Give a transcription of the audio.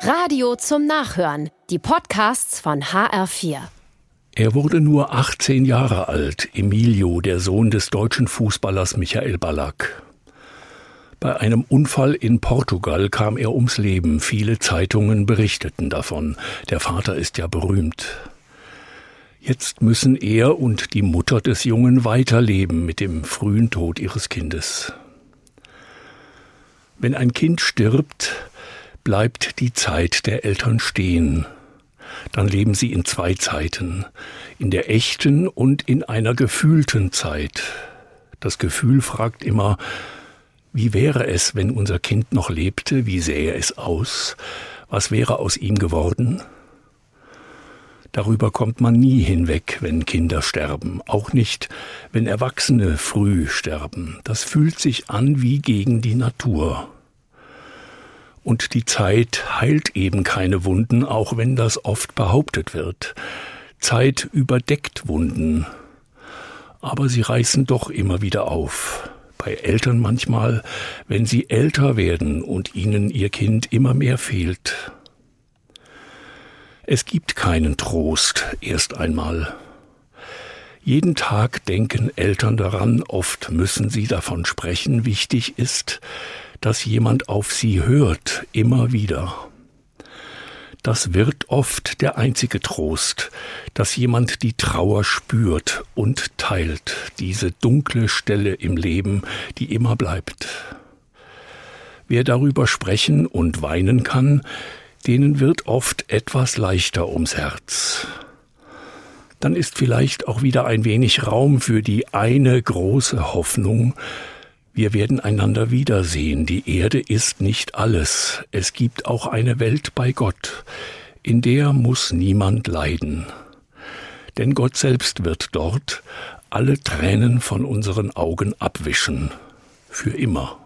Radio zum Nachhören. Die Podcasts von HR4. Er wurde nur 18 Jahre alt, Emilio, der Sohn des deutschen Fußballers Michael Ballack. Bei einem Unfall in Portugal kam er ums Leben. Viele Zeitungen berichteten davon. Der Vater ist ja berühmt. Jetzt müssen er und die Mutter des Jungen weiterleben mit dem frühen Tod ihres Kindes. Wenn ein Kind stirbt, bleibt die Zeit der Eltern stehen. Dann leben sie in zwei Zeiten, in der echten und in einer gefühlten Zeit. Das Gefühl fragt immer, wie wäre es, wenn unser Kind noch lebte, wie sähe es aus, was wäre aus ihm geworden? Darüber kommt man nie hinweg, wenn Kinder sterben, auch nicht, wenn Erwachsene früh sterben. Das fühlt sich an wie gegen die Natur. Und die Zeit heilt eben keine Wunden, auch wenn das oft behauptet wird. Zeit überdeckt Wunden. Aber sie reißen doch immer wieder auf. Bei Eltern manchmal, wenn sie älter werden und ihnen ihr Kind immer mehr fehlt. Es gibt keinen Trost erst einmal. Jeden Tag denken Eltern daran, oft müssen sie davon sprechen, wichtig ist, dass jemand auf sie hört, immer wieder. Das wird oft der einzige Trost, dass jemand die Trauer spürt und teilt, diese dunkle Stelle im Leben, die immer bleibt. Wer darüber sprechen und weinen kann, denen wird oft etwas leichter ums Herz. Dann ist vielleicht auch wieder ein wenig Raum für die eine große Hoffnung, wir werden einander wiedersehen. Die Erde ist nicht alles. Es gibt auch eine Welt bei Gott. In der muss niemand leiden. Denn Gott selbst wird dort alle Tränen von unseren Augen abwischen. Für immer.